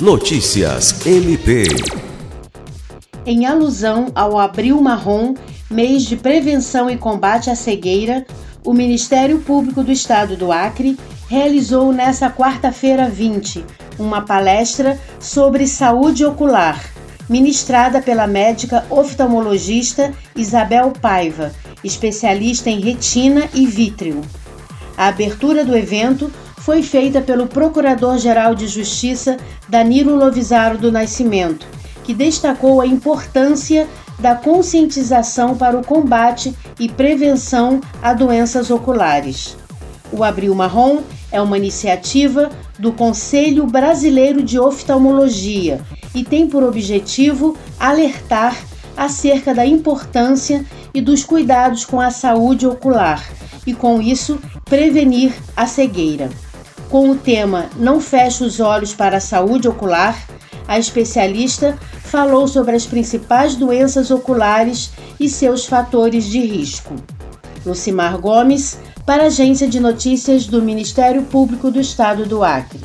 Notícias MP. Em alusão ao Abril Marrom, mês de prevenção e combate à cegueira, o Ministério Público do Estado do Acre realizou nesta quarta-feira 20 uma palestra sobre saúde ocular, ministrada pela médica oftalmologista Isabel Paiva, especialista em retina e vítreo. A abertura do evento foi feita pelo Procurador-Geral de Justiça Danilo Lovisaro do Nascimento, que destacou a importância da conscientização para o combate e prevenção a doenças oculares. O Abril Marrom é uma iniciativa do Conselho Brasileiro de Oftalmologia e tem por objetivo alertar acerca da importância e dos cuidados com a saúde ocular e, com isso, prevenir a cegueira. Com o tema Não Feche os Olhos para a Saúde Ocular, a especialista falou sobre as principais doenças oculares e seus fatores de risco. Lucimar Gomes, para a Agência de Notícias do Ministério Público do Estado do Acre.